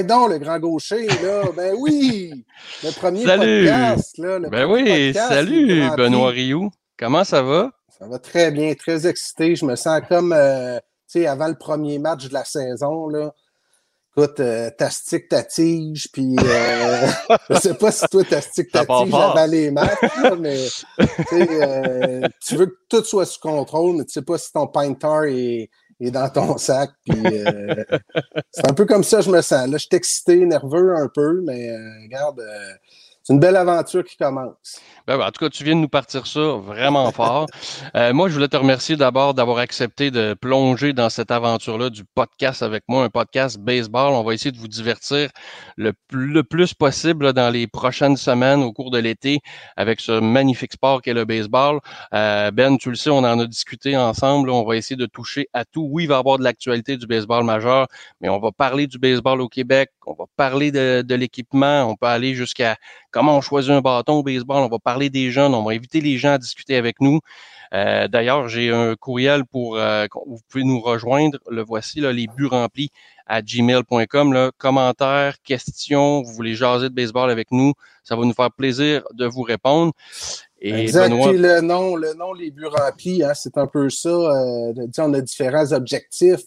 Ouais, donc, le grand gaucher, là, ben oui! Le premier salut. podcast, là. Le ben oui, salut, Benoît Rioux. Comment ça va? Ça va très bien, très excité. Je me sens comme, euh, tu sais, avant le premier match de la saison, là. Écoute, euh, tastique ta tige, puis euh, je sais pas si toi, tastique ta tige avant les matchs, mais euh, tu veux que tout soit sous contrôle, mais tu sais pas si ton pintar est, est dans ton sac. Puis euh, c'est un peu comme ça je me sens. Là, je suis excité, nerveux un peu, mais regarde, c'est une belle aventure qui commence. Ben, ben, en tout cas, tu viens de nous partir ça vraiment fort. Euh, moi, je voulais te remercier d'abord d'avoir accepté de plonger dans cette aventure-là du podcast avec moi, un podcast baseball. On va essayer de vous divertir le, plus, possible dans les prochaines semaines au cours de l'été avec ce magnifique sport qu'est le baseball. Euh, ben, tu le sais, on en a discuté ensemble. On va essayer de toucher à tout. Oui, il va y avoir de l'actualité du baseball majeur, mais on va parler du baseball au Québec. On va parler de, de l'équipement. On peut aller jusqu'à comment on choisit un bâton au baseball? On va parler des jeunes, on va inviter les gens à discuter avec nous. Euh, d'ailleurs, j'ai un courriel pour euh, vous pouvez nous rejoindre. Le voici, là, les buts remplis à gmail.com. Commentaires, questions, vous voulez jaser de baseball avec nous, ça va nous faire plaisir de vous répondre. Et exact. le nom, le nom, les buts remplis, hein, c'est un peu ça. Euh, on a différents objectifs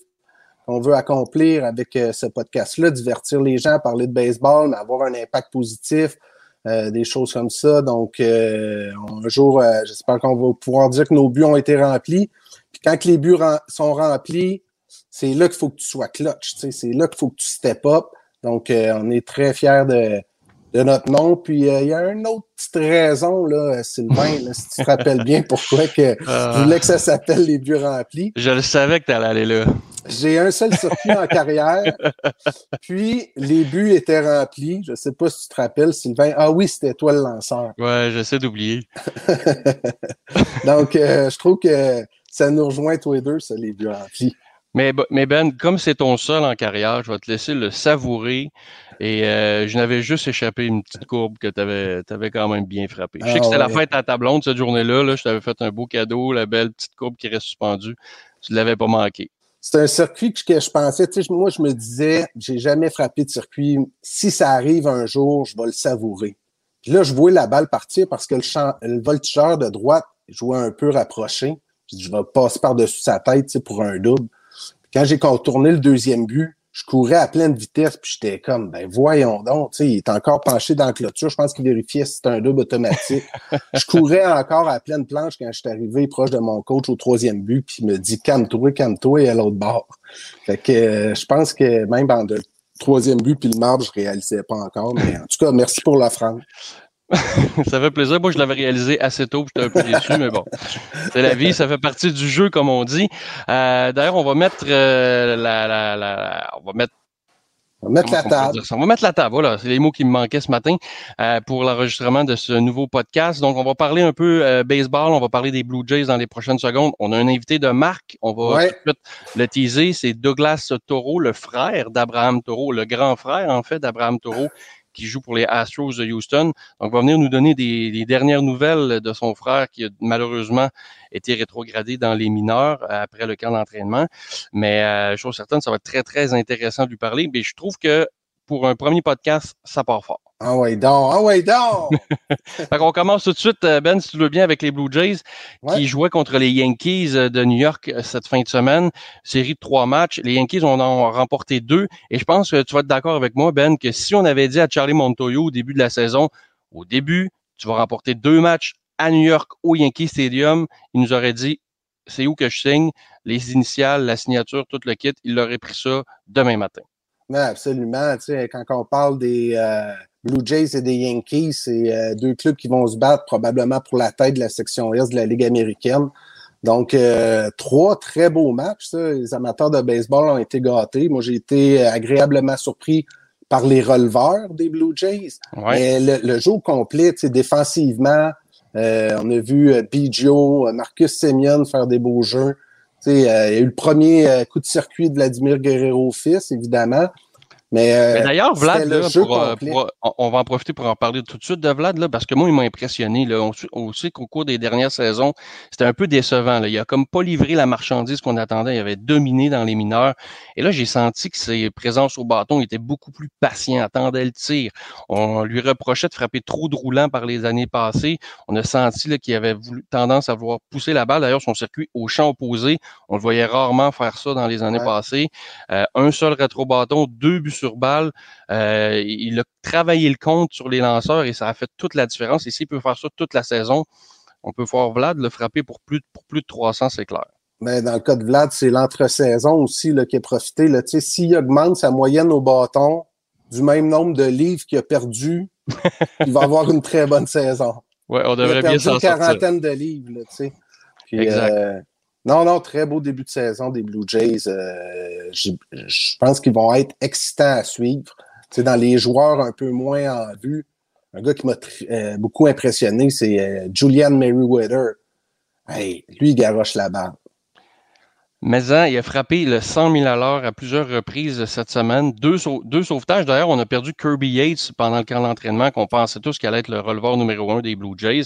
qu'on veut accomplir avec ce podcast-là, divertir les gens, parler de baseball, mais avoir un impact positif, euh, des choses comme ça. Donc, euh, un jour, euh, j'espère qu'on va pouvoir dire que nos buts ont été remplis. Puis quand les buts sont remplis, c'est là qu'il faut que tu sois clutch. C'est là qu'il faut que tu step up. Donc, on est très fiers de, de notre nom. Puis il y a une autre petite raison, là, Sylvain, si tu te rappelles bien pourquoi que je voulais que ça s'appelle les buts remplis. Je le savais que tu allais aller là. J'ai un seul circuit en carrière, puis les buts étaient remplis. Je ne sais pas si tu te rappelles, Sylvain. Ah oui, c'était toi le lanceur. Ouais, j'essaie d'oublier. Donc, euh, je trouve que ça nous rejoint tous les deux, ça, les buts remplis. Mais, mais Ben, comme c'est ton seul en carrière, je vais te laisser le savourer. Et euh, je n'avais juste échappé une petite courbe que tu avais, quand même bien frappé. je sais que c'était la ah fête à ta blonde cette journée-là. Là, je t'avais fait un beau cadeau, la belle petite courbe qui reste suspendue. Tu ne l'avais pas manqué c'est un circuit que je pensais, tu sais, moi, je me disais, j'ai jamais frappé de circuit. Si ça arrive un jour, je vais le savourer. Puis là, je vois la balle partir parce que le, le voltigeur de droite jouait un peu rapproché. Je, je vais passer par-dessus sa tête, tu sais, pour un double. quand j'ai contourné le deuxième but, je courais à pleine vitesse, puis j'étais comme, ben voyons donc, tu sais, il est encore penché dans la clôture. Je pense qu'il vérifiait si c'était un double automatique. je courais encore à pleine planche quand je suis arrivé proche de mon coach au troisième but, puis il me dit, calme-toi, calme-toi, et à l'autre bord. Fait que euh, je pense que même dans le troisième but, puis le marbre, je réalisais pas encore. Mais en tout cas, merci pour l'offrande. ça fait plaisir. Moi, je l'avais réalisé assez tôt, j'étais un peu déçu, mais bon, c'est la vie, ça fait partie du jeu, comme on dit. Euh, d'ailleurs, on va mettre euh, la, la, la, on va mettre on va mettre la table. On va mettre la table, voilà. C'est les mots qui me manquaient ce matin euh, pour l'enregistrement de ce nouveau podcast. Donc, on va parler un peu baseball, on va parler des Blue Jays dans les prochaines secondes. On a un invité de marque, on va tout de suite le teaser. C'est Douglas Taureau, le frère d'Abraham Taureau, le grand frère, en fait, d'Abraham Taureau, qui joue pour les Astros de Houston. Donc, va venir nous donner des, dernières nouvelles de son frère qui a malheureusement été rétrogradé dans les mineurs après le camp d'entraînement. Mais euh, chose certaine, ça va être très, très intéressant de lui parler. Mais je trouve que pour un premier podcast, ça part fort. Ah ouais donc, ah ouais donc! fait qu'on commence tout de suite, euh, Ben, si tu veux bien, avec les Blue Jays qui jouaient contre les Yankees euh, de New York euh, cette fin de semaine. Série de trois matchs. Les Yankees en ont remporté deux. Et je pense que tu vas être d'accord avec moi, Ben, que si on avait dit à Charlie Montoyo au début de la saison, au début, tu vas remporter deux matchs à New York au Yankee Stadium, il nous aurait dit c'est où que je signe, les initiales, la signature, tout le kit, il aurait pris ça demain matin. Oui, absolument. Tu sais, quand on parle des Blue Jays et des Yankees, c'est euh, deux clubs qui vont se battre probablement pour la tête de la section Est de la Ligue américaine. Donc, euh, trois très beaux matchs. Ça. Les amateurs de baseball ont été gâtés. Moi, j'ai été agréablement surpris par les releveurs des Blue Jays. Mais le, jeu complet, défensivement, euh, on a vu Biggio, Marcus Semyon faire des beaux jeux. il y a eu le premier coup de circuit de Vladimir Guerrero fils, évidemment. Mais, euh, d'ailleurs, Vlad, là, pour, on va en profiter pour en parler tout de suite de Vlad, là, parce que moi, il m'a impressionné. Là. On, sait qu'au cours des dernières saisons, c'était un peu décevant. Là. Il a comme pas livré la marchandise qu'on attendait. Il avait dominé dans les mineurs. Et là, j'ai senti que ses présences au bâton étaient beaucoup plus patients, attendait le tir. On lui reprochait de frapper trop de roulants par les années passées. On a senti qu'il avait voulu, tendance à vouloir pousser la balle. D'ailleurs, son circuit au champ opposé, on le voyait rarement faire ça dans les années passées. Euh, un seul rétro-bâton, deux buts sur balle. Euh, il a travaillé le compte sur les lanceurs et ça a fait toute la différence. Et s'il peut faire ça toute la saison, on peut voir Vlad le frapper pour plus, pour plus de 300, c'est clair. Mais dans le cas de Vlad, c'est l'entre-saison aussi là, qui est profité. S'il augmente sa moyenne au bâton du même nombre de livres qu'il a perdu, il va avoir une très bonne saison. Ouais, on devrait il a perdu bien une quarantaine de livres. Là, exact. Euh, non, non, très beau début de saison des Blue Jays. Euh, je pense qu'ils vont être excitants à suivre. C'est dans les joueurs un peu moins en vue, un gars qui m'a euh, beaucoup impressionné, c'est euh, Julian Merriweather. Hey, lui, il garoche la balle. Mais hein, il a frappé le 100 000 à l'heure à plusieurs reprises cette semaine. Deux, sauvetages. D'ailleurs, on a perdu Kirby Yates pendant le camp d'entraînement, qu'on pensait tous qu'il allait être le releveur numéro un des Blue Jays.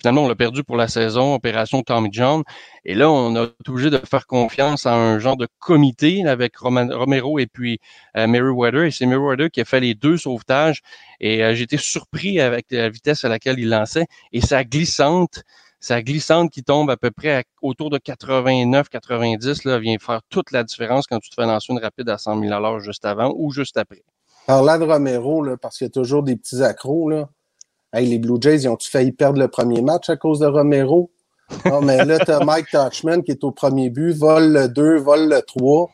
Finalement, on l'a perdu pour la saison, opération Tommy John. Et là, on a été obligé de faire confiance à un genre de comité avec Romero et puis euh, Merriweather. Et c'est Merriweather qui a fait les deux sauvetages. Et euh, été surpris avec la vitesse à laquelle il lançait. Et sa glissante, sa glissante qui tombe à peu près autour de 89-90 là, vient faire toute la différence quand tu te fais lancer une rapide à 100 000 à l'heure juste avant ou juste après. Parlant de Romero, là, parce qu'il y a toujours des petits accros, là. Hey, les Blue Jays, ils ont-tu failli perdre le premier match à cause de Romero? Non, mais là, tu as Mike Touchman qui est au premier but, vole le 2, vole le 3.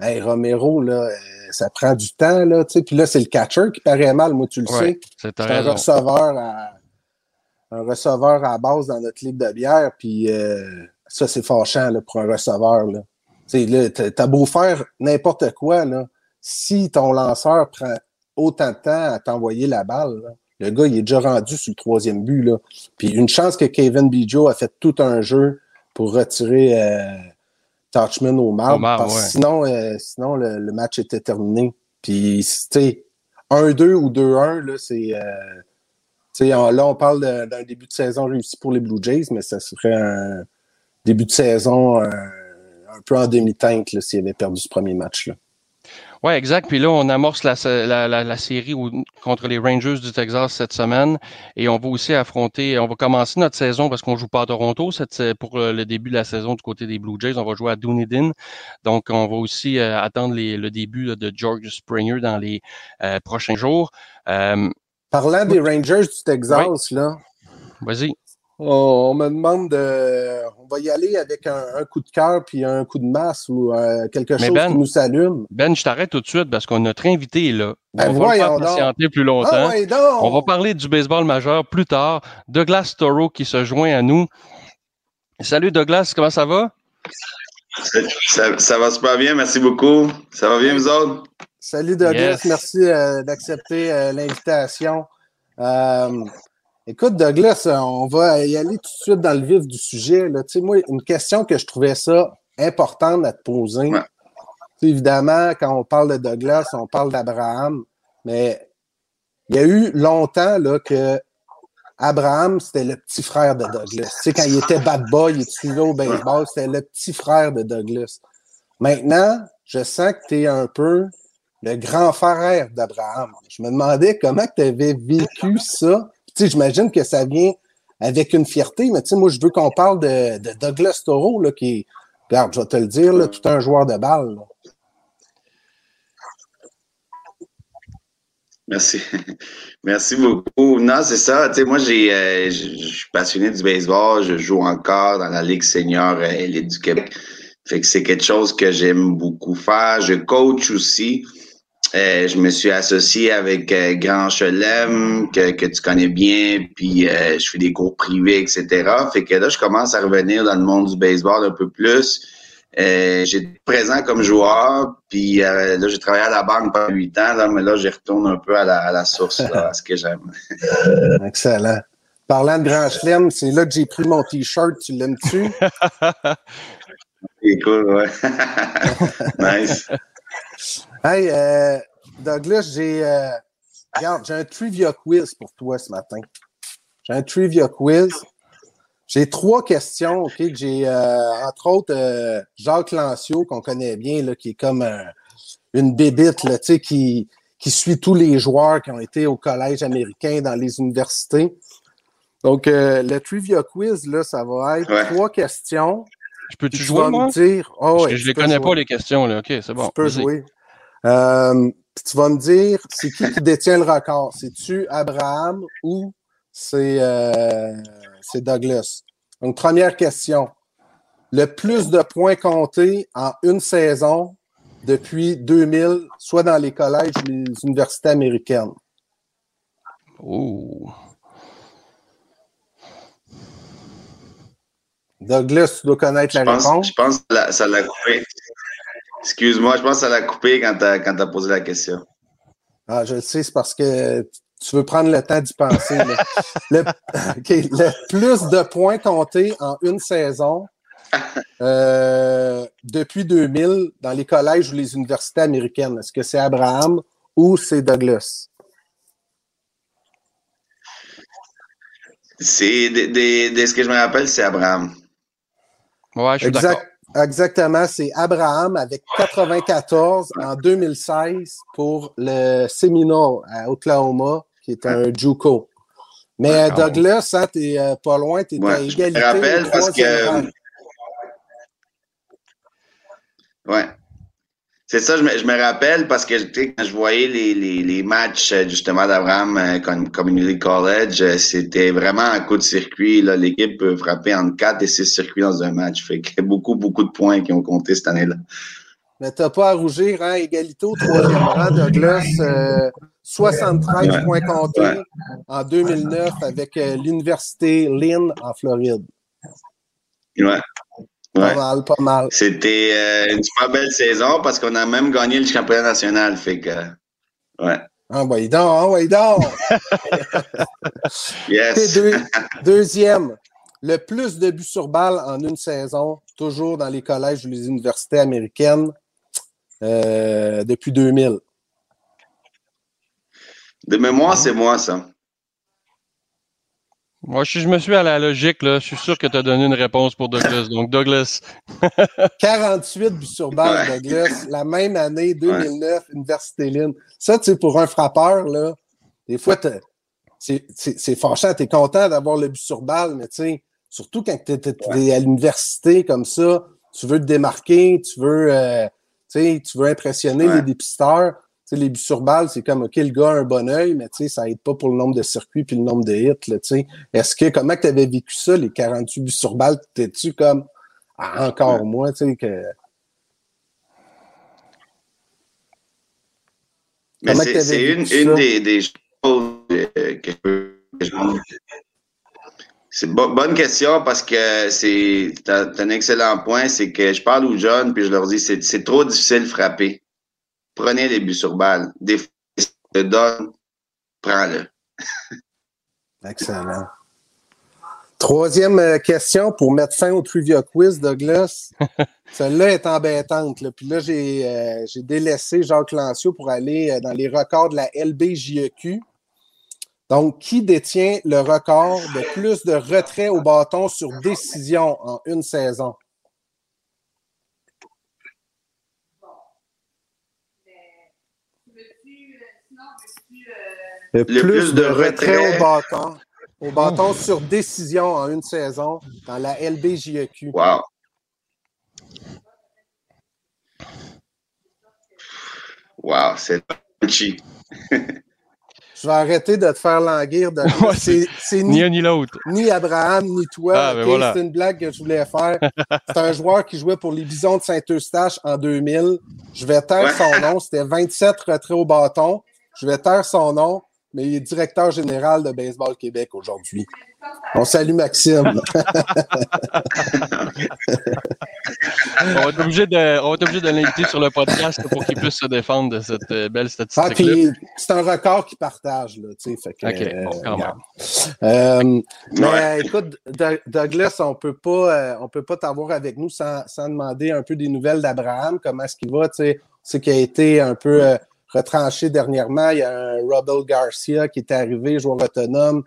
Hey, Romero, là, euh, ça prend du temps, là. Puis là, c'est le catcher qui paraît mal, moi, tu le sais. C'est un receveur à un receveur à base dans notre ligue de bière, puis euh, ça, c'est fâchant là, pour un receveur. Là. Là, t'as beau faire n'importe quoi, là, si ton lanceur prend autant de temps à t'envoyer la balle, le gars, il est déjà rendu sur le troisième but. Là. Puis une chance que Kevin Bijo a fait tout un jeu pour retirer euh, Touchman au marbre, parce que sinon, euh, sinon le, match était terminé. Puis, tu sais, 1-2 ou 2-1, là, c'est là, on parle d'un début de saison réussi pour les Blue Jays, mais ça serait un début de saison euh, un, peu en demi-teinte s'il avait perdu ce premier match-là. Oui, exact. Puis là, on amorce la, série contre les Rangers du Texas cette semaine et on va aussi affronter, on va commencer notre saison parce qu'on joue pas à Toronto pour le début de la saison du côté des Blue Jays. On va jouer à Dunedin. Donc, on va aussi euh, attendre le début de George Springer dans les euh, prochains jours. Parlant des Rangers du Texas, là. Vas-y. On, me demande de. On va y aller avec un, coup de cœur puis un coup de masse ou euh, quelque chose ben, qui nous s'allume. Ben, je t'arrête tout de suite parce qu'on notre invité est là. Ben, on va pas patienter plus longtemps. Ah, on va parler du baseball majeur plus tard. Douglas Toro qui se joint à nous. Salut Douglas, comment ça va? Ça, ça va super bien, merci beaucoup. Ça va bien, vous autres? Salut Douglas, merci euh, d'accepter euh, l'invitation. Euh, écoute, Douglas, on va y aller tout de suite dans le vif du sujet. Là. Moi, une question que je trouvais ça importante à te poser. Évidemment, quand on parle de Douglas, on parle d'Abraham, mais il y a eu longtemps là, que Abraham, c'était le petit frère de Douglas. Quand il était bad boy, il suivait au baseball, c'était le petit frère de Douglas. Maintenant, je sens que tu es un peu le grand frère d'Abraham. Je me demandais comment tu avais vécu ça. Tu j'imagine que ça vient avec une fierté, mais tu sais, moi, je veux qu'on parle de, Douglas Toro, là, qui est, regarde, je vais te le dire, là, tout un joueur de balle. Merci. Merci beaucoup. Non, c'est ça. Moi, euh, je suis passionné du baseball. Je joue encore dans la Ligue senior Élite euh, du Québec. Fait que c'est quelque chose que j'aime beaucoup faire. Je coach aussi. Euh, je me suis associé avec euh, Grand Chelem, que, que tu connais bien, puis euh, je fais des cours privés, etc. Fait que là, je commence à revenir dans le monde du baseball un peu plus. J'étais présent comme joueur, puis là, j'ai travaillé à la banque pendant huit ans, là, mais là, je retourne un peu à la, à la source, là, à ce que j'aime. Excellent. Parlant de Grand Chelem, c'est là que j'ai pris mon T-shirt. Tu l'aimes-tu? C'est cool, ouais. nice. Hey, euh, Douglas, j'ai. Euh, regarde, j'ai un trivia quiz pour toi ce matin. J'ai un trivia quiz. J'ai trois questions, OK, que j'ai, euh, entre autres, euh, Jacques Lancio, qu'on connaît bien, là, qui est comme une bébite, là, tu sais, qui, qui suit tous les joueurs qui ont été au collège américain, dans les universités. Donc, le trivia quiz, là, ça va être trois questions. Je peux-tu jouer, moi? dire, oh, je les connais pas, les questions, là. OK, c'est bon. Tu peux jouer. Euh, tu vas me dire, c'est qui qui détient le record? C'est-tu Abraham ou c'est euh, Douglas? Donc, première question. Le plus de points comptés en une saison depuis 2000, soit dans les collèges ou les universités américaines? Oh. Douglas, tu dois connaître la réponse. Je pense que ça l'a coupé. Excuse-moi, je pense que ça l'a coupé quand tu as, posé la question. Ah, je le sais, c'est parce que tu veux prendre le temps d'y penser. le, plus de points comptés en une saison euh, depuis 2000 dans les collèges ou les universités américaines. Est-ce que c'est Abraham ou c'est Douglas? C'est de, ce que je me rappelle, c'est Abraham. Ouais, je suis d'accord. Exactement, c'est Abraham avec 94 en 2016 pour le Seminole à Oklahoma, qui est un JUCO. Mais Douglas, hein, t'es euh, pas loin, t'es à égalité. Je me rappelle parce que. Ouais. C'est ça, je me, je me, rappelle parce que quand je voyais les, les, les matchs euh, justement d'Abraham euh, Community College, euh, c'était vraiment un coup de circuit. L'équipe peut frapper entre 4 et 6 circuits dans un match. Fait a beaucoup, beaucoup de points qui ont compté cette année-là. Mais t'as pas à rougir, hein? Égalité au troisième rang, Douglas. Euh, 73 points comptés en 2009 avec l'Université Lynn en Floride. Ouais. Pas mal, pas mal. C'était euh, une super belle saison parce qu'on a même gagné le championnat national. Fait que, ouais. Ah, donc, ah, donc. yes. deuxième, le plus de buts sur balle en une saison, toujours dans les collèges ou les universités américaines, euh, depuis 2000. De mémoire, c'est moi, ça. Moi, je, je me suis à la logique, là. Je suis sûr que tu as donné une réponse pour Douglas. Donc, Douglas. 48 buts sur balle, Douglas. La même année, 2009, Université Lynn. Ça, tu sais, pour un frappeur, là, des fois, c'est fâchant. Tu es content d'avoir le but sur balle, mais tu sais, surtout quand tu es, à l'université comme ça, tu veux te démarquer, tu veux, euh, tu veux impressionner les dépisteurs les buts sur balle, c'est comme, OK, le gars a un bon oeil, mais ça aide pas pour le nombre de circuits puis le nombre de hits. Est-ce que, comment tu avais vécu ça, les 48 buts sur balle? T'es-tu comme, ah, encore moins, tu sais, que. Mais c'est une, une des, des, choses euh, que je C'est une bonne question parce que c'est un excellent point. C'est que je parle aux jeunes puis je leur dis c'est trop difficile de frapper prenez les buts sur balle. Des fois, te donne, prends-le. Excellent. Troisième euh, question pour mettre fin au trivia quiz, Douglas. Celle-là est embêtante. Puis là, euh, j'ai délaissé Jacques Lancio pour aller euh, dans les records de la LBJEQ. Donc, qui détient le record de plus de retraits au bâton sur décision en une saison? Le, plus, de, retraits au bâton. Au bâton sur décision en une saison dans la LBJEQ. Wow. Wow, c'est petit. Je vais arrêter de te faire languir. De... c'est ni un ni l'autre. Ni Abraham, ni toi. Ah, ben c'est une blague que je voulais faire. c'est un joueur qui jouait pour les Bisons de Saint-Eustache en 2000. Je vais taire son nom. C'était 27 retraits au bâton. Je vais taire son nom mais il est directeur général de Baseball Québec aujourd'hui. On salue Maxime. on va être obligé de, de l'inviter sur le podcast pour qu'il puisse se défendre de cette euh, belle statistique. Ah, c'est un record qu'il partage, là, tu sais. OK, bon, quand même. Euh, mais écoute, Douglas, on peut pas, euh, on peut pas t'avoir avec nous sans, sans, demander un peu des nouvelles d'Abraham. Comment est-ce qu'il va, tu sais? C'est qu'il a été un peu retranché dernièrement. Il y a un Robel Garcia qui est arrivé, joueur autonome,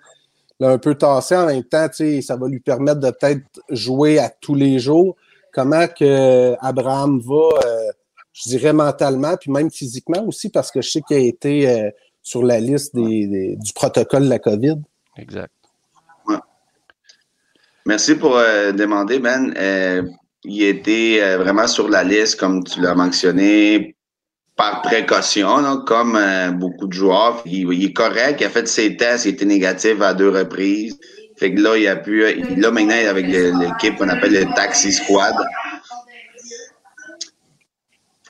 un peu tassé en même temps. Ça va lui permettre de peut-être jouer à tous les jours. Comment que Abraham va, euh, je dirais mentalement, puis même physiquement aussi, parce que je sais qu'il a été euh, sur la liste des, du protocole de la COVID. Exact. Merci pour euh, demander, Ben. Euh, il était euh, vraiment sur la liste, comme tu l'as mentionné, par précaution, comme beaucoup de joueurs. Il, est correct, il a fait ses tests, il était négatif à deux reprises. Fait que là, il a pu. Là, maintenant, avec l'équipe qu'on appelle le Taxi Squad.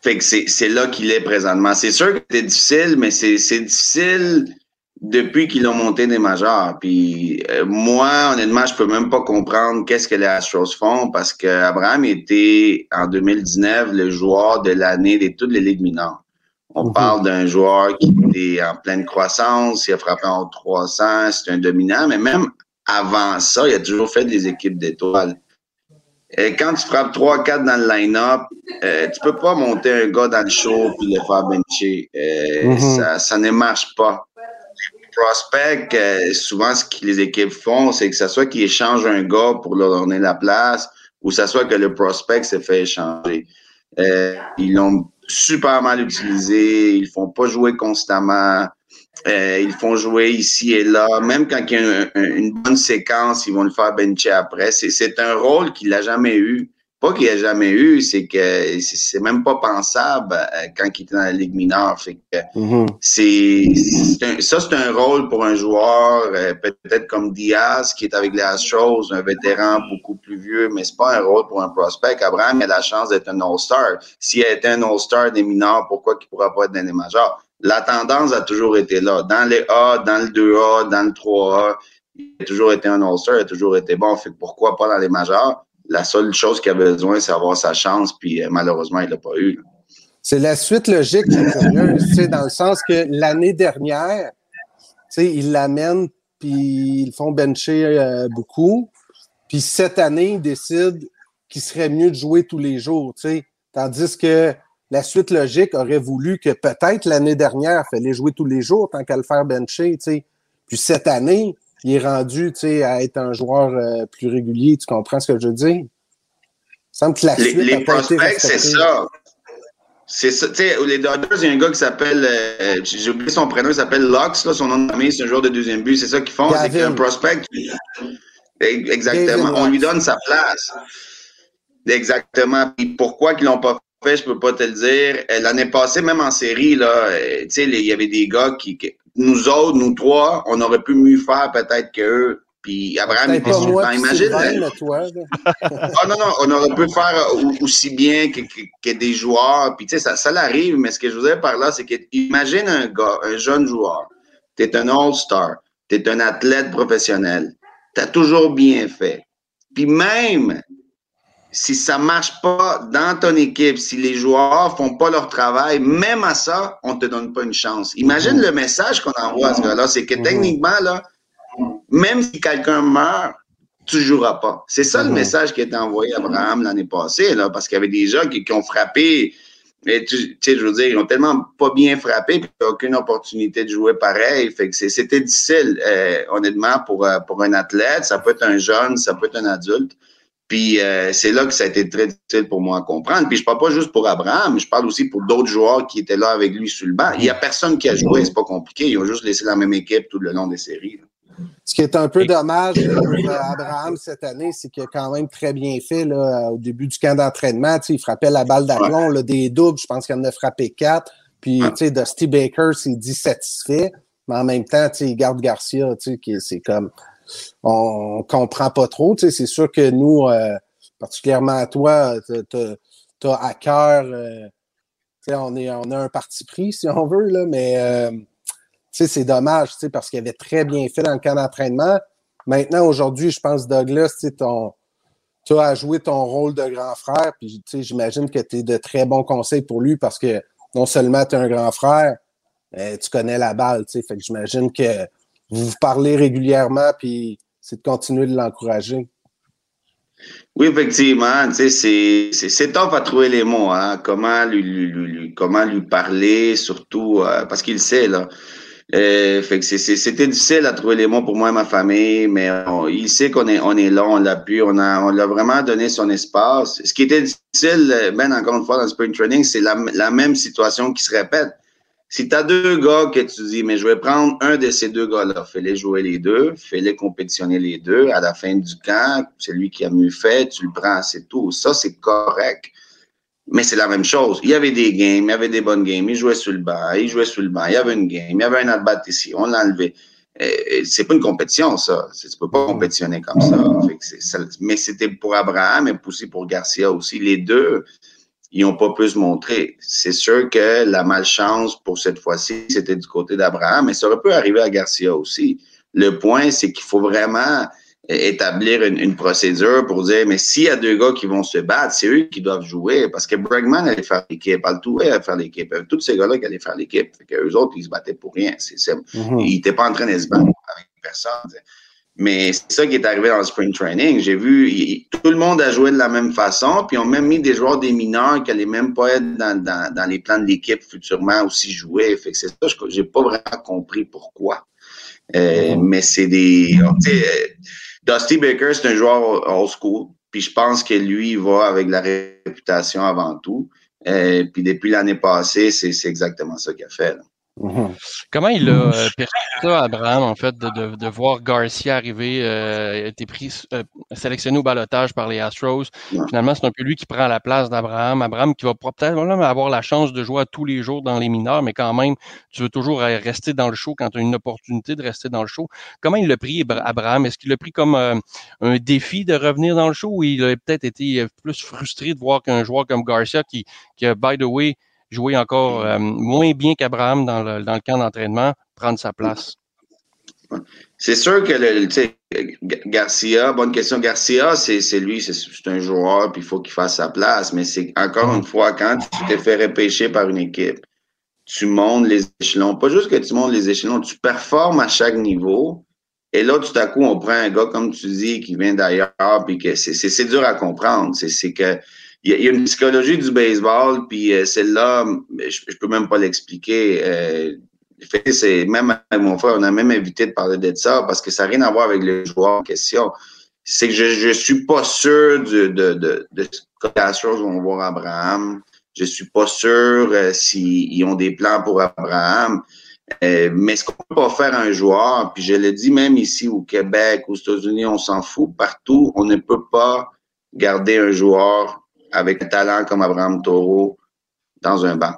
Fait que c'est là qu'il est présentement. C'est sûr que c'est difficile, mais c'est difficile depuis qu'ils ont monté des majors. Puis euh, moi, honnêtement, je peux même pas comprendre qu'est-ce que les Astros font parce que Abraham était en 2019 le joueur de l'année de toutes les ligues mineures. On mhm. parle d'un joueur qui était en pleine croissance, il a frappé en 300, c'est un dominant, mais même avant ça, il a toujours fait des équipes d'étoiles. Et quand tu frappes 3-4 dans le line-up, euh, tu peux pas monter un gars dans le show puis le faire bencher. Euh, mhm. Ça, ça ne marche pas prospect, euh, souvent, ce que les équipes font, c'est que ce soit qu'ils échangent un gars pour leur donner la place, ou ce soit que le prospect se fait échanger. Euh, ils l'ont super mal utilisé, ils font pas jouer constamment, euh, ils font jouer ici et là. Même quand il y a une bonne séquence, ils vont le faire bencher après. C'est un rôle qu'il n'a jamais eu pas qu'il n'y a jamais eu, c'est que c'est même pas pensable euh, quand il était dans la Ligue mineure. Fait que mm-hmm. c'est ça, c'est un rôle pour un joueur euh, peut-être comme Diaz, qui est avec les Astros, un vétéran beaucoup plus vieux, mais c'est pas un rôle pour un prospect. Abraham a la chance d'être un All-Star. S'il a été un All-Star des mineurs, pourquoi il ne pourra pas être dans les majors? La tendance a toujours été là. Dans les A, dans le 2A, dans le 3A, il a toujours été un All-Star, il a toujours été bon. Fait pourquoi pas dans les majors? La seule chose qu'il a besoin, c'est avoir sa chance, puis euh, malheureusement, il l'a pas eu. C'est la suite logique dans le sens que l'année dernière, ils l'amènent, puis ils font bencher euh, beaucoup. Puis cette année, ils décident qu'il serait mieux de jouer tous les jours. Tandis que la suite logique aurait voulu que peut-être l'année dernière, il fallait jouer tous les jours tant qu'à le faire bencher. Puis cette année, il est rendu à être un joueur euh, plus régulier. Tu comprends ce que je veux dire? Il semble que la suite les, prospects, c'est ça. C'est ça. Tu sais, les Dodgers, il y a un gars qui s'appelle, euh, j'ai oublié son prénom, il s'appelle Lux, là, son nom de famille, c'est un joueur de deuxième but. C'est ça qu'ils font, c'est qu'un prospect. Exactement. On lui donne sa place. Exactement. Puis pourquoi qu'ils l'ont pas fait, je peux pas te le dire. Euh, l'année passée, même en série, là, tu sais, il y avait des gars qui, nous autres, nous trois, on aurait pu mieux faire peut-être qu'eux. Puis Abraham était super. Imagine. ah non, non, on aurait pu faire aussi bien que, que, des joueurs. Puis tu sais, ça, ça l'arrive, mais ce que je dire par là, c'est que imagine un gars, un jeune joueur. Tu es un All-Star, tu es un athlète professionnel. Tu as toujours bien fait. Puis même si ça marche pas dans ton équipe, si les joueurs font pas leur travail, même à ça, on te donne pas une chance. Imagine le message qu'on envoie à ce gars-là, c'est que techniquement, là, même si quelqu'un meurt, tu joueras pas. C'est ça le message qui a été envoyé à Abraham l'année passée, là, parce qu'il y avait des gens qui, ont frappé, mais tu sais, je veux dire, ils ont tellement pas bien frappé, puis aucune opportunité de jouer pareil. Fait que c'était difficile, euh, honnêtement, pour, euh, pour un athlète. Ça peut être un jeune, ça peut être un adulte. Puis euh, c'est là que ça a été très difficile pour moi à comprendre. Puis je parle pas juste pour Abraham, je parle aussi pour d'autres joueurs qui étaient là avec lui sur le banc. Il y a personne qui a joué, c'est pas compliqué. Ils ont juste laissé la même équipe tout le long des séries. Ce qui est un peu dommage pour Abraham cette année, c'est qu'il a quand même très bien fait là, au début du camp d'entraînement. Il frappait la balle d'aplomb, ouais. des doubles. Je pense qu'il en a frappé quatre. Puis, tu sais, Dusty Baker s'est dit satisfait. Mais en même temps, il garde Garcia, c'est comme on comprend pas trop. C'est sûr que nous, euh, particulièrement à toi, tu as à cœur. Euh, on, a un parti pris, si on veut, mais euh, tu sais, c'est dommage, parce qu'il avait très bien fait dans le camp d'entraînement. Maintenant, aujourd'hui, je pense, Douglas, tu as joué ton rôle de grand frère, puis j'imagine que tu es de très bons conseils pour lui parce que non seulement tu es un grand frère, tu connais la balle, tu sais, j'imagine que vous parlez régulièrement, puis c'est de continuer de l'encourager. Oui, effectivement, tu sais, c'est, tough à trouver les mots, hein. Comment lui, comment lui parler, surtout euh, parce qu'il sait là. Euh, fait que c'était difficile à trouver les mots pour moi et ma famille, mais il sait qu'on est, on est là, on l'appuie, on a, on l'a vraiment donné son espace. Ce qui était difficile, ben encore une fois dans le spring training, c'est la, la même situation qui se répète. Si tu deux gars que tu dis, mais je vais prendre un de ces deux gars-là, fais-les jouer les deux, fais-les compétitionner les deux, à la fin du camp, c'est lui qui a mieux fait, tu le prends, c'est tout. Ça, c'est correct. Mais c'est la même chose. Il y avait des games, il y avait des bonnes games, il jouait sur le banc, il jouait sur le banc, il y avait une game, il y avait un at ici, on l'a enlevé. Euh, c'est pas une compétition, ça. Tu peux pas compétitionner comme ça. mais c'était pour Abraham et aussi pour Garcia aussi. Les deux, ils n'ont pas pu se montrer. C'est sûr que la malchance pour cette fois-ci, c'était du côté d'Abraham, mais ça aurait pu arriver à Garcia aussi. Le point, c'est qu'il faut vraiment établir une, procédure pour dire, mais s'il y a deux gars qui vont se battre, c'est eux qui doivent jouer, parce que Bregman allait faire l'équipe, Altou allait faire l'équipe, tous ces gars-là qui allaient faire l'équipe, eux autres, ils se battaient pour rien. C'est, mm-hmm. Ils n'étaient pas en train de se battre avec personne. Mais c'est ça qui est arrivé dans le spring training. J'ai vu, tout le monde a joué de la même façon, puis ils ont même mis des joueurs des mineurs qui n'allaient même pas être dans, dans, dans les plans de l'équipe futurement aussi jouer. Fait que c'est ça, j'ai pas vraiment compris pourquoi. Euh. Mais c'est des, euh, Dusty Baker, c'est un joueur old school, puis je pense que lui, il va avec la réputation avant tout. Euh, puis depuis l'année passée, c'est exactement ça qu'il a fait. Là. Comment il a euh, perçu ça, Abraham, en fait, de, de, de voir Garcia arriver, euh, été pris, euh, sélectionné au balotage par les Astros? Finalement, c'est un peu lui qui prend la place d'Abraham. Abraham qui va peut-être avoir la chance de jouer tous les jours dans les mineurs, mais quand même, tu veux toujours rester dans le show quand tu as une opportunité de rester dans le show. Comment il l'a pris, Abraham? Est-ce qu'il l'a pris comme euh, un défi de revenir dans le show ou il a peut-être été plus frustré de voir qu'un joueur comme Garcia qui, qui a, by the way, jouer encore euh, moins bien qu'Abraham dans le, dans le camp d'entraînement, prendre sa place? C'est sûr que le, Garcia, bonne question. Garcia, c'est lui, c'est un joueur, puis il faut qu'il fasse sa place. Mais c'est encore une fois, quand tu t'es fait repêcher par une équipe, tu montes les échelons. Pas juste que tu montes les échelons, tu performes à chaque niveau. Et là, tout à coup, on prend un gars, comme tu dis, qui vient d'ailleurs, puis que c'est dur à comprendre. C'est que il y, a une psychologie du baseball, puis euh, celle-là, je, je peux même pas l'expliquer. Euh, c'est même avec mon frère, on a même évité de parler de ça parce que ça n'a rien à voir avec le joueur en question. C'est que je, je suis pas sûr de, de, de, de les choses vont voir Abraham. Je suis pas sûr euh, s'ils ont des plans pour Abraham. Euh, mais ce qu'on peut pas faire un joueur, puis je le dis même ici au Québec, aux États-Unis, on s'en fout partout, on ne peut pas garder un joueur avec un talent comme Abraham Taureau dans un banc.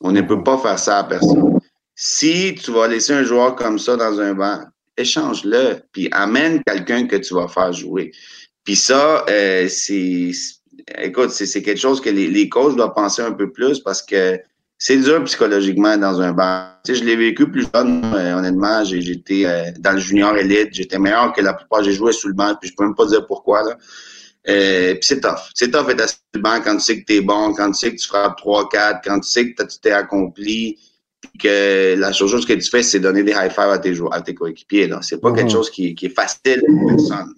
On ne peut pas faire ça à personne. Si tu vas laisser un joueur comme ça dans un banc, échange-le, puis amène quelqu'un que tu vas faire jouer. Puis ça, euh, c'est, écoute, c'est quelque chose que les, coachs doivent penser un peu plus parce que c'est dur psychologiquement dans un banc. Tu sais, je l'ai vécu plus jeune, euh, honnêtement. J'étais euh, dans le junior élite, j'étais meilleur que la plupart. J'ai joué sous le banc, puis je peux même pas dire pourquoi. Là. Euh, puis c'est tough. C'est tough d'être assis le banc quand tu sais que tu es bon, quand tu sais que tu frappes 3-4, quand tu sais que tu t'es accompli, que la chose que tu fais, c'est donner des high five à tes, à tes coéquipiers. C'est pas quelque mhm. chose qui, qui est facile pour personne.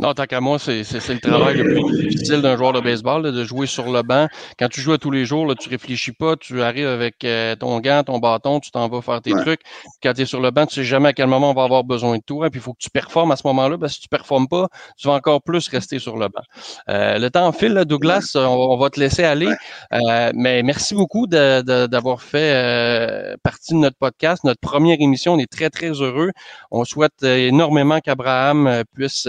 Non, tant qu'à moi, c'est le travail le plus difficile d'un joueur de baseball, de jouer sur le banc. Quand tu joues à tous les jours, là, tu réfléchis pas, tu arrives avec euh, ton gant, ton bâton, tu t'en vas faire tes trucs. Quand tu es sur le banc, tu sais jamais à quel moment on va avoir besoin de toi. Puis il faut que tu performes à ce moment-là. Que si tu performes pas, tu vas encore plus rester sur le banc. Euh, le temps file, Douglas, on, va te laisser aller. Euh, mais merci beaucoup d'avoir fait partie de notre podcast, notre première émission. On est très, très heureux. On souhaite énormément qu'Abraham puisse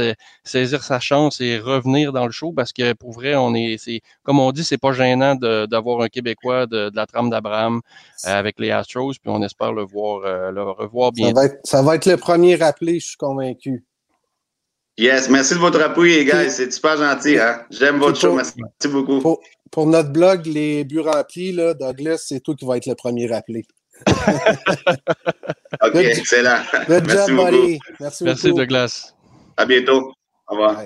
saisir sa chance et revenir dans le show parce que pour vrai, on est, c'est comme on dit, c'est pas gênant d'avoir un Québécois de, la trame d'Abraham euh, avec les Astros, puis on espère le voir, euh, le revoir bien. Ça va, être, le premier rappelé, je suis convaincu. Yes, merci de votre appui, les gars. C'est super gentil. Hein? J'aime votre show. Merci, beaucoup. Pour, notre blog, les buts remplis, là, Douglas, c'est toi qui vas être le premier rappelé. OK, excellent. merci beaucoup. Merci, merci Douglas. À bientôt. Au revoir.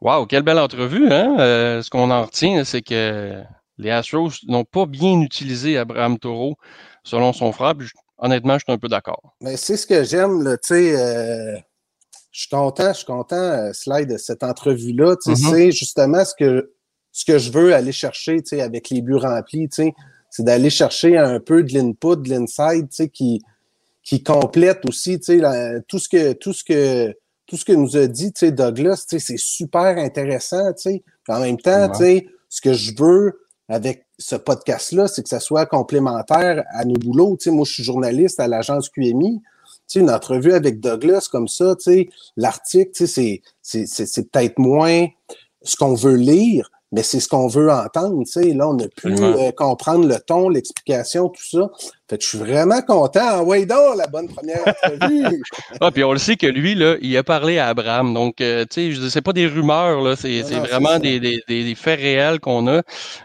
Wow, quelle belle entrevue, hein? Euh, ce qu'on en retient, c'est que les Astros n'ont pas bien utilisé Abraham Taureau, selon son frère. honnêtement, je suis un peu d'accord. Mais c'est ce que j'aime, tu sais. Euh, je suis content, je suis content, euh, Slide, de cette entrevue-là. Tu sais, mm-hmm. C'est justement ce que, ce que je veux aller chercher tu sais, avec les buts remplis. Tu sais, c'est d'aller chercher un peu de l'input, de l'inside tu sais, qui, qui complète aussi tu sais, tout, ce que, tout, ce que, tout ce que nous a dit tu sais, Douglas. Tu sais, c'est super intéressant. Tu sais. En même temps, tu sais, ce que je veux avec ce podcast-là, c'est que ça soit complémentaire à nos boulots. Tu sais, moi, je suis journaliste à l'agence QMI sais, une entrevue avec Douglas comme ça, tu sais, l'article, tu sais, c'est peut-être moins ce qu'on veut lire, mais c'est ce qu'on veut entendre, tu sais. Là, on a pu euh, comprendre le ton, l'explication, tout ça. Fait que je suis vraiment content. Ah, ouais, donc, la bonne première entrevue. ah, puis on le sait que lui, là, il a parlé à Abraham. Donc, euh, tu sais, je sais pas des rumeurs, là. C'est vraiment des, des, des, faits réels qu'on a.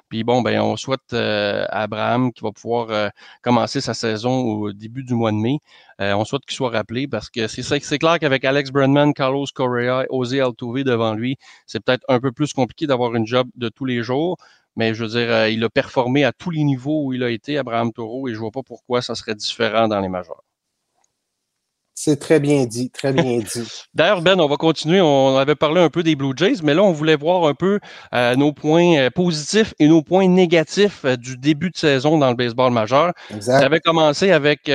Puis bon, ben, on souhaite euh, à Abraham qui va pouvoir euh, commencer sa saison au début du mois de mai. On souhaite qu'il soit rappelé parce que c'est clair qu'avec Alex Brandman, Carlos Correa, José Altuve devant lui, c'est peut-être un peu plus compliqué d'avoir une job de tous les jours. Mais je veux dire, euh, il a performé à tous les niveaux où il a été, Abraham Taureau, et je vois pas pourquoi ça serait différent dans les majors. C'est très bien dit, très bien dit. D'ailleurs, Ben, on va continuer. On avait parlé un peu des Blue Jays, mais là, on voulait voir un peu euh, nos points euh, positifs et nos points négatifs du début de saison dans le baseball majeur. Exact. Tu avais commencé avec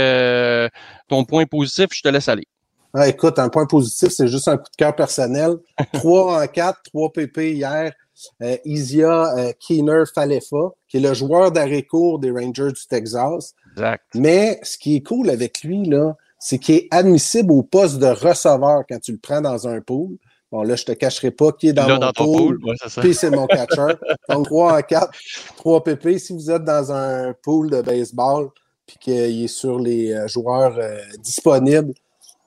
ton point positif, je te laisse aller. Ah, écoute, un point positif, c'est juste un coup de cœur personnel. 3 en 4, 3 PP hier euh, Isia euh, Keener Falefa, qui est le joueur d'arrêt-court des Rangers du Texas. Exact. Mais ce qui est cool avec lui, là, c'est qu'il est admissible au poste de receveur quand tu le prends dans un pool. Bon, là, je te cacherai pas qui est dans mon pool. puis c'est mon catcher. Donc, 3 en 4, 3 PP. Si vous êtes dans un pool de baseball, puis qu'il est sur les euh, joueurs disponibles,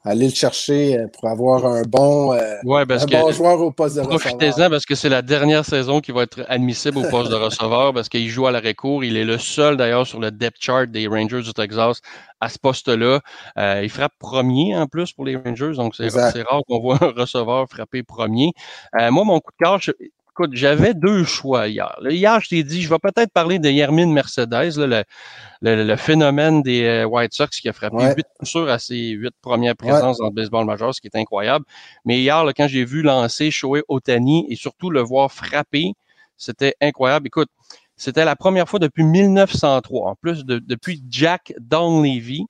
aller le chercher euh, pour avoir un bon, euh, bon joueur au poste de receveur. Profitez-en parce que c'est la dernière saison qui va être admissible au poste de receveur parce qu'il joue à l'arrêt-court. Il est le seul d'ailleurs sur le depth chart des Rangers du Texas à ce poste-là. Euh, il frappe premier en plus pour les Rangers, donc c'est rare qu'on voit un receveur frapper premier. moi, mon coup de cœur, écoute, j'avais deux choix hier. hier, je t'ai dit, je vais peut-être parler de Yermin Mercedes, le, le, phénomène des euh, White Sox qui a frappé huit ouais. à ses huit premières présences dans le baseball majeur, ce qui est incroyable. Mais hier, quand j'ai vu lancer Shohei Otani et surtout le voir frapper, c'était incroyable. Écoute, c'était la première fois depuis 1903, en plus de, depuis Jack Donlevy,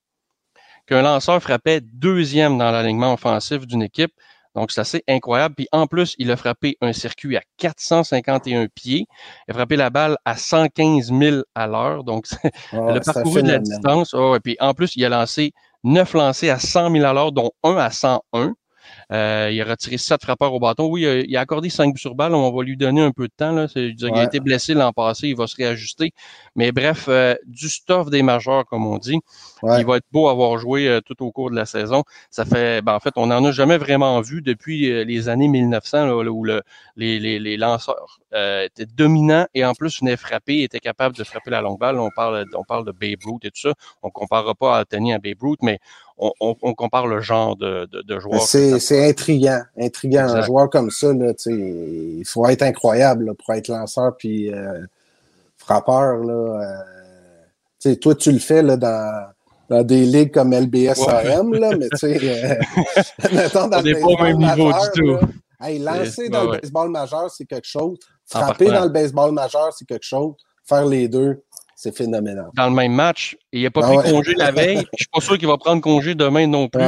qu'un lanceur frappait deuxième dans l'alignement offensif d'une équipe. Donc, c'est assez incroyable. Puis en plus, il a frappé un circuit à 451 pieds. Il a frappé la balle à 115 000 à l'heure. Donc, oh, le parcours de la distance. Oh, et puis en plus, il a lancé neuf lancés à 100 000 à l'heure, dont un à 101. Euh, il a retiré sept frappeurs au bâton. Oui, il a, accordé cinq buts sur balle. On va lui donner un peu de temps. Là. Il a été blessé l'an passé. Il va se réajuster. Mais bref, euh, du stuff des majeurs, comme on dit. Il va être beau avoir joué euh, tout au cours de la saison. Ça fait, ben, en fait, on n'en a jamais vraiment vu depuis les années 1900 où le, les, les, les, lanceurs étaient dominants et en plus venaient frapper, étaient capables de frapper la longue balle. On parle, on parle de Babe Ruth et tout ça. On comparera pas à Anthony à Babe Ruth, mais on, compare le genre de, de, joueur. C'est intriguant, intriguant. Un joueur comme ça, là, il faut être incroyable pour être lanceur puis euh, frappeur. Là, euh, toi, tu le fais là, dans, dans des ligues comme LBSRM, là, mais tu sais, euh, dans le baseball même niveau majeur, du tout. Hey, lancer dans le baseball majeur, c'est quelque chose. Frapper dans le baseball majeur, c'est quelque chose. Faire les deux, c'est phénoménal. Dans le même match, il n'a pas ah pris congé la veille. Je suis pas sûr qu'il va prendre congé demain non plus.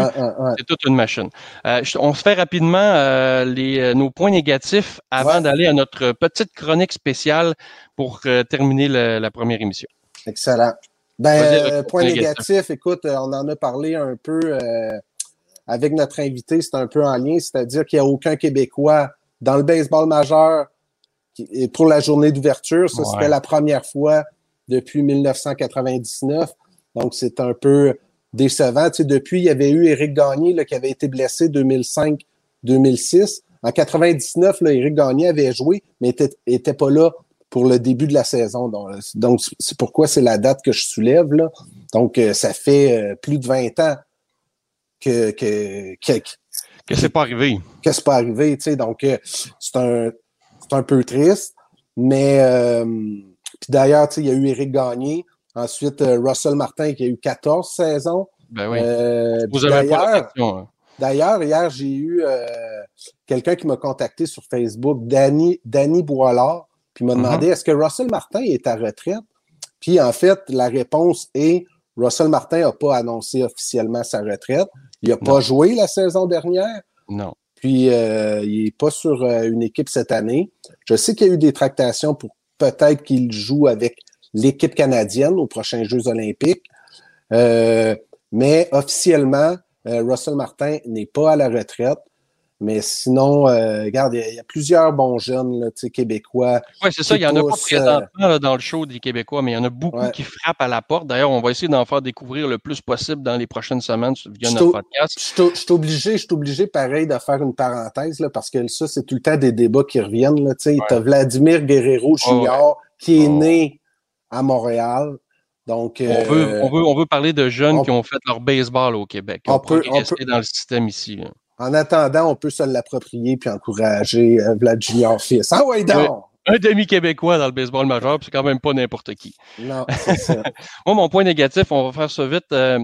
c'est toute une machine. Euh, on se fait rapidement euh, les, euh, nos points négatifs avant d'aller à notre petite chronique spéciale pour terminer la première émission. Excellent. Ben, point négatif, écoute, on en a parlé un peu avec notre invité, c'est un peu en lien, c'est-à-dire qu'il n'y a aucun Québécois dans le baseball majeur pour la journée d'ouverture. Ça, c'était la première fois depuis 1999. Donc, c'est un peu décevant. Tu sais, depuis, il y avait eu Éric Gagné là, qui avait été blessé 2005-2006. En 99, là, Éric Gagné avait joué, mais était, était pas là pour le début de la saison. Donc, c'est pourquoi c'est la date que je soulève. Là. Donc, euh, ça fait euh, plus de 20 ans que, que, que, que c'est pas arrivé. Que c'est pas arrivé, tu sais. Donc, euh, c'est un, un peu triste. Mais puis d'ailleurs, il y a eu Éric Gagné. Ensuite, euh, Russell Martin qui a eu 14 saisons. Ben oui. Euh, d'ailleurs, hein. D'ailleurs, hier, j'ai eu euh, quelqu'un qui m'a contacté sur Facebook, Danny, Danny Boilard, puis m'a demandé est-ce que Russell Martin est à retraite? Puis en fait, la réponse est Russell Martin n'a pas annoncé officiellement sa retraite. Il n'a pas joué la saison dernière. Non. Puis euh, il n'est pas sur une équipe cette année. Je sais qu'il y a eu des tractations pour peut-être qu'il joue avec l'équipe canadienne aux prochains Jeux olympiques. Euh, mais officiellement, Russell Martin n'est pas à la retraite. Mais sinon, euh, regarde, il y, a plusieurs bons jeunes là, québécois. Oui, c'est ça. Il y en a pas présentement dans le show des Québécois, mais il y en a beaucoup qui frappent à la porte. D'ailleurs, on va essayer d'en faire découvrir le plus possible dans les prochaines semaines via notre podcast. Je suis obligé, je obligé, pareil, de faire une parenthèse, là, parce que ça, c'est tout le temps des débats qui reviennent. Là, Tu as Vladimir Guerrero Junior qui est né à Montréal. Donc, on, veut, euh, on, veut, on veut parler de jeunes qui ont fait leur baseball au Québec. On, peut, rester dans le système ici. En attendant, on peut se l'approprier puis encourager euh, Vlad Junior fils. Ah ouais, donc! Un demi-québécois dans le baseball majeur, c'est quand même pas n'importe qui. Non, c'est ça. Moi, mon point négatif, on va faire ça vite. Euh,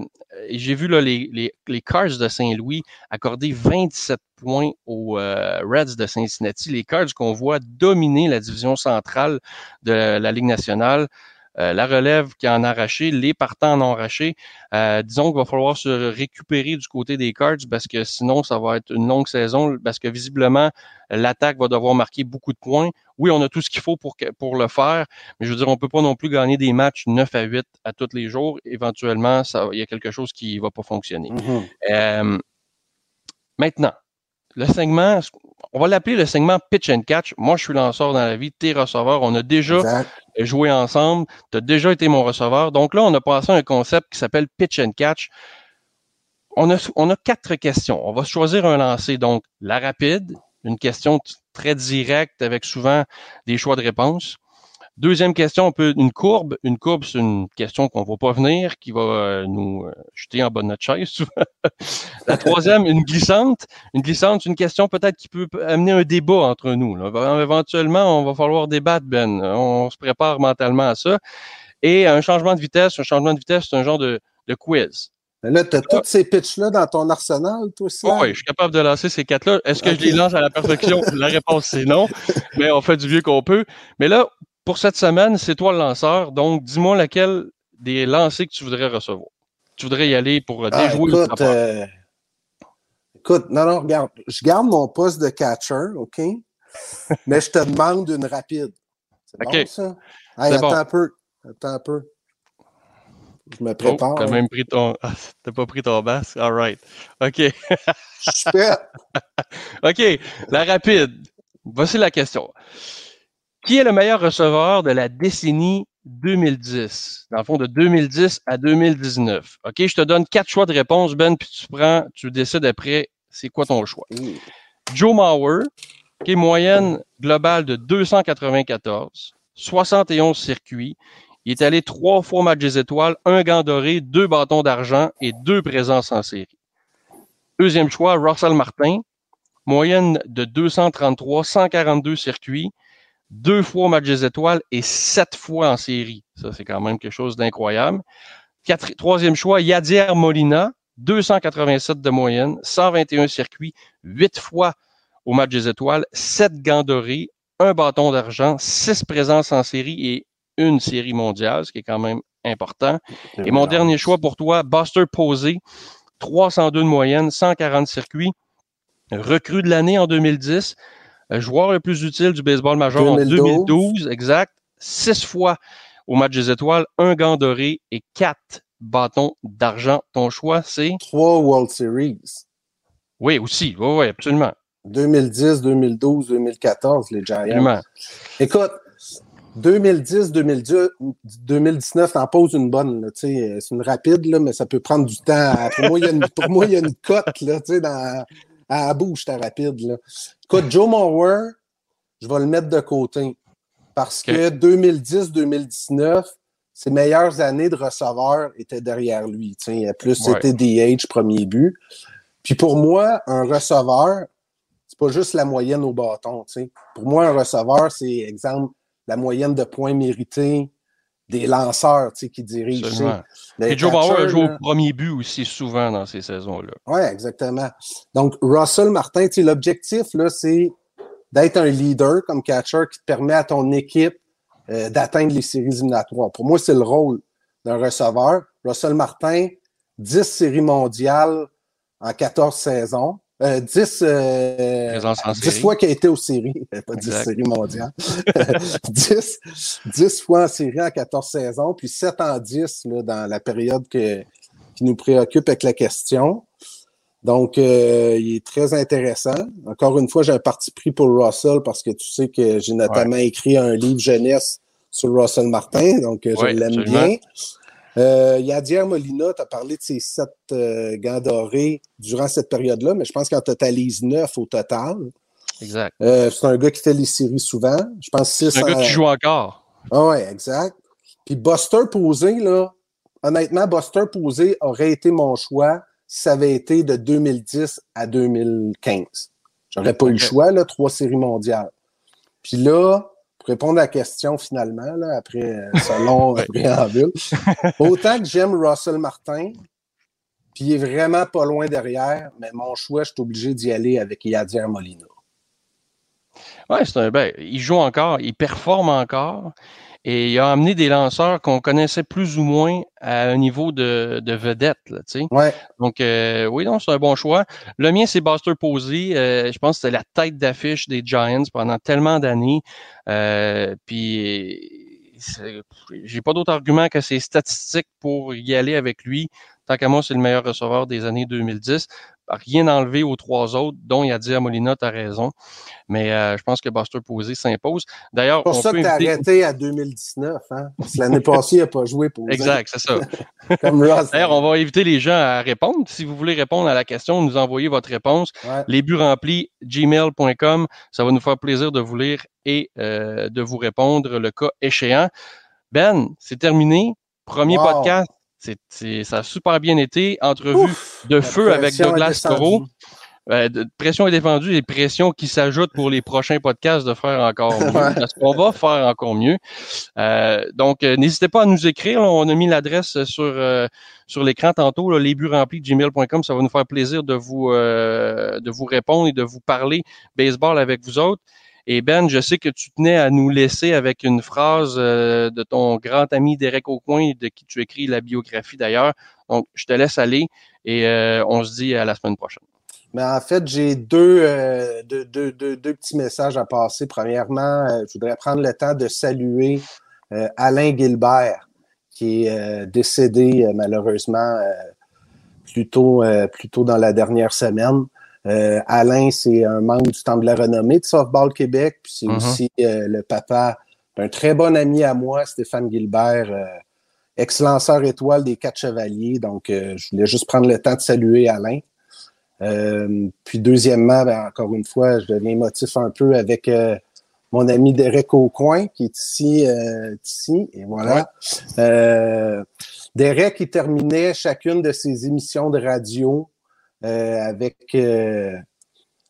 j'ai vu là, les, les, les Cards de Saint-Louis accorder 27 points aux euh, Reds de Cincinnati. Les Cards qu'on voit dominer la division centrale de la Ligue nationale. Euh, la relève qui en a arraché, les partants en ont arraché. Euh, disons qu'il va falloir se récupérer du côté des Cards parce que sinon, ça va être une longue saison parce que visiblement, l'attaque va devoir marquer beaucoup de points. Oui, on a tout ce qu'il faut pour, pour le faire, mais je veux dire, on peut pas non plus gagner des matchs 9 à 8 à tous les jours. Éventuellement, il y a quelque chose qui va pas fonctionner. Mm-hmm. Euh, maintenant, le segment, on va l'appeler le segment pitch and catch. Moi, je suis lanceur dans la vie, t'es receveur. On a déjà joué ensemble. Tu as déjà été mon receveur. Donc là, on a passé un concept qui s'appelle pitch and catch. On a, on a quatre questions. On va choisir un lancer. Donc, la rapide, une question très directe avec souvent des choix de réponse. Deuxième question, on peut une courbe. Une courbe, c'est une question qu'on ne voit pas venir, qui va euh, nous euh, jeter en bas de notre chaise. la troisième, une glissante. Une glissante, c'est une question peut-être qui peut amener un débat entre nous. Éventuellement, on va falloir débattre, Ben. On se prépare mentalement à ça. Et un changement de vitesse, un changement de vitesse, c'est un genre de, quiz. là, tu as tous ces pitchs-là dans ton arsenal, toi aussi? oui, je suis capable de lancer ces quatre-là. Est-ce que je les lance à la perfection? la réponse, c'est non. Mais on fait du mieux qu'on peut. Mais là, pour cette semaine, c'est toi le lanceur. Donc, dis-moi laquelle des lancers que tu voudrais recevoir. Tu voudrais y aller pour euh, ah, déjouer écoute, euh, écoute, non, non, regarde. Je garde mon poste de catcher, OK? Mais je te demande une rapide. C'est bon, ça? attends un peu. Attends un peu. Je me prépare. Oh, t'as même pris ton. Ah, t'as pas pris ton basque? All right. OK. Je suis. OK. La rapide. Voici la question. Qui est le meilleur receveur de la décennie 2010? Dans le fond, de 2010 à 2019. OK, je te donne quatre choix de réponse, Ben, puis tu prends, tu décides après, c'est quoi ton choix. Joe Mauer, qui est moyenne globale de 294, 71 circuits. Il est allé trois fois au match des étoiles, un gant doré, deux bâtons d'argent et deux présences en série. Deuxième choix, Russell Martin, moyenne de 233, 142 circuits deux fois au match des étoiles et sept fois en série. Ça, c'est quand même quelque chose d'incroyable. Troisième choix, Yadier Molina, 287 de moyenne, 121 circuits, huit fois au match des étoiles, sept gants dorés, un bâton d'argent, six présences en série et une série mondiale, ce qui est quand même important. Et mon dernier choix pour toi, Buster Posey, 302 de moyenne, 140 circuits, recrue de l'année en 2010, euh, joueur le plus utile du baseball majeur en 2012, exact. Six fois au match des étoiles, un gant doré et quatre bâtons d'argent. Ton choix, c'est? Trois World Series. Oui, aussi. Oui, oui, absolument. 2010, 2012, 2014, les Giants. Absolument. Écoute, 2010, 2019, t'en poses une bonne. C'est une rapide, là, mais ça peut prendre du temps. Pour moi, il y a une, pour moi, il y a une cote là, dans, à la bouche, ta rapide. Là. Écoute, Joe Mower, je vais le mettre de côté. Parce que 2010-2019, ses meilleures années de receveur étaient derrière lui. Plus c'était DH, premier but. Puis pour moi, un receveur, c'est pas juste la moyenne au bâton. Pour moi, un receveur, c'est, exemple, la moyenne de points mérités, des lanceurs qui dirigent. Et Joe Bauer a joué au premier but aussi souvent dans ces saisons-là. Oui, exactement. Donc, Russell Martin, l'objectif, c'est d'être un leader comme catcher qui te permet à ton équipe euh, d'atteindre les séries éliminatoires. Pour moi, c'est le rôle d'un receveur. Russell Martin, 10 séries mondiales en 14 saisons. 10, euh, 10 euh, fois qu'il a été aux séries, pas 10 séries mondiales. 10, 10 fois en série en 14 saisons, puis 7 en 10 là, dans la période que, qui nous préoccupe avec la question. Donc, euh, il est très intéressant. Encore une fois, j'ai un parti pris pour Russell parce que tu sais que j'ai notamment écrit un livre jeunesse sur Russell Martin, donc je l'aime bien. Euh, Yadier Molina, tu as parlé de ses sept euh, gants dorés durant cette période-là, mais je pense qu'il en totalise neuf au total. Exact. Euh, c'est un gars qui fait les séries souvent. Je pense C'est un gars qui joue encore. Ah ouais, exact. Puis Buster Posé, là, honnêtement, Buster Posé aurait été mon choix si ça avait été de 2010 à 2015. J'aurais pas eu le choix, là, trois séries mondiales. Puis là, répondre à la question finalement, là, après euh, ce long préambule, autant que j'aime Russell Martin, puis il est vraiment pas loin derrière, mais mon choix, je suis obligé d'y aller avec Yadier Molina. Oui, c'est un ben, il joue encore, il performe encore. Et il a amené des lanceurs qu'on connaissait plus ou moins à un niveau de, de vedette. Là, ouais. Donc, euh, oui, non, c'est un bon choix. Le mien, c'est Buster Posey. Euh, je pense que c'était la tête d'affiche des Giants pendant tellement d'années. Euh, puis, j'ai pas d'autre argument que ses statistiques pour y aller avec lui. Tant qu'à moi, c'est le meilleur receveur des années 2010 rien enlevé aux trois autres, dont il a dit à Molina, tu as raison. Mais euh, je pense que Buster Posey s'impose. D'ailleurs, pour ça que tu as arrêté à 2019. Hein? L'année passée, il n'a pas joué Posey. Exact, c'est ça. D'ailleurs, on va éviter les gens à répondre. Si vous voulez répondre à la question, nous envoyez votre réponse. Les buts remplis, gmail.com. Ça va nous faire plaisir de vous lire et euh, de vous répondre le cas échéant. Ben, c'est terminé. Premier podcast c'est, ça a super bien été. Entrevue de feu avec Douglas Toro. Euh, pression est défendue et pression qui s'ajoute pour les prochains podcasts de faire encore mieux. parce qu'on va faire encore mieux. Euh, donc, euh, n'hésitez pas à nous écrire. on a mis l'adresse sur sur l'écran tantôt, là, les buts remplis gmail.com. Ça va nous faire plaisir de vous de vous répondre et de vous parler baseball avec vous autres. Et Ben, je sais que tu tenais à nous laisser avec une phrase euh, de ton grand ami Derek Aucoin, de qui tu écris la biographie d'ailleurs. Donc, je te laisse aller et euh, on se dit à la semaine prochaine. Mais en fait, j'ai deux, euh, deux, petits messages à passer. Premièrement, je voudrais prendre le temps de saluer Alain Gilbert, qui est décédé malheureusement plutôt tôt, dans la dernière semaine. Euh, Alain, c'est un membre du Temple de la renommée de Softball Québec, puis c'est mm-hmm. aussi euh, le papa d'un très bon ami à moi, Stéphane Gilbert, euh, ex-lanceur étoile des Quatre Chevaliers. Donc, je voulais juste prendre le temps de saluer Alain. puis deuxièmement, ben, encore une fois, je deviens émotif un peu avec mon ami Derek Aucoin, qui est ici, ici et voilà. Derek, il terminait chacune de ses émissions de radio euh, avec, euh,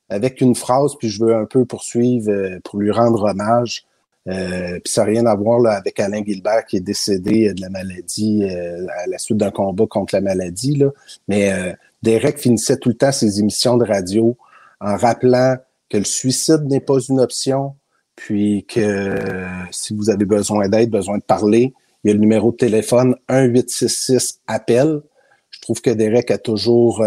avec une phrase, puis je veux un peu poursuivre euh, pour lui rendre hommage. puis ça n'a rien à voir là, avec Alain Gilbert qui est décédé de la maladie à la suite d'un combat contre la maladie. Là. Mais Derek finissait tout le temps ses émissions de radio en rappelant que le suicide n'est pas une option, puis que si vous avez besoin d'aide, besoin de parler, il y a le numéro de téléphone 1866 appel. Je trouve que Derek a toujours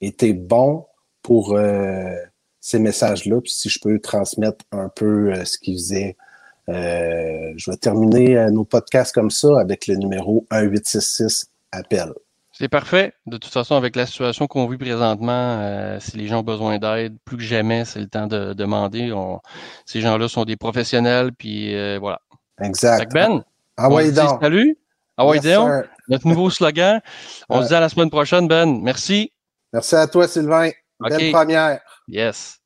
était bon pour euh, ces messages-là. Puis si je peux transmettre un peu euh, ce qu'il faisait, euh, je vais terminer nos podcasts comme ça avec le numéro 1866 appel. C'est parfait. De toute façon, avec la situation qu'on vit présentement, si les gens ont besoin d'aide, plus que jamais, c'est le temps de demander. ces gens-là sont des professionnels, puis voilà. Exact. ben, ah, ouais, salut. Ah ouais, notre nouveau slogan. On se dit à la semaine prochaine, Ben. Merci. Merci à toi, Sylvain. Belle première. Yes.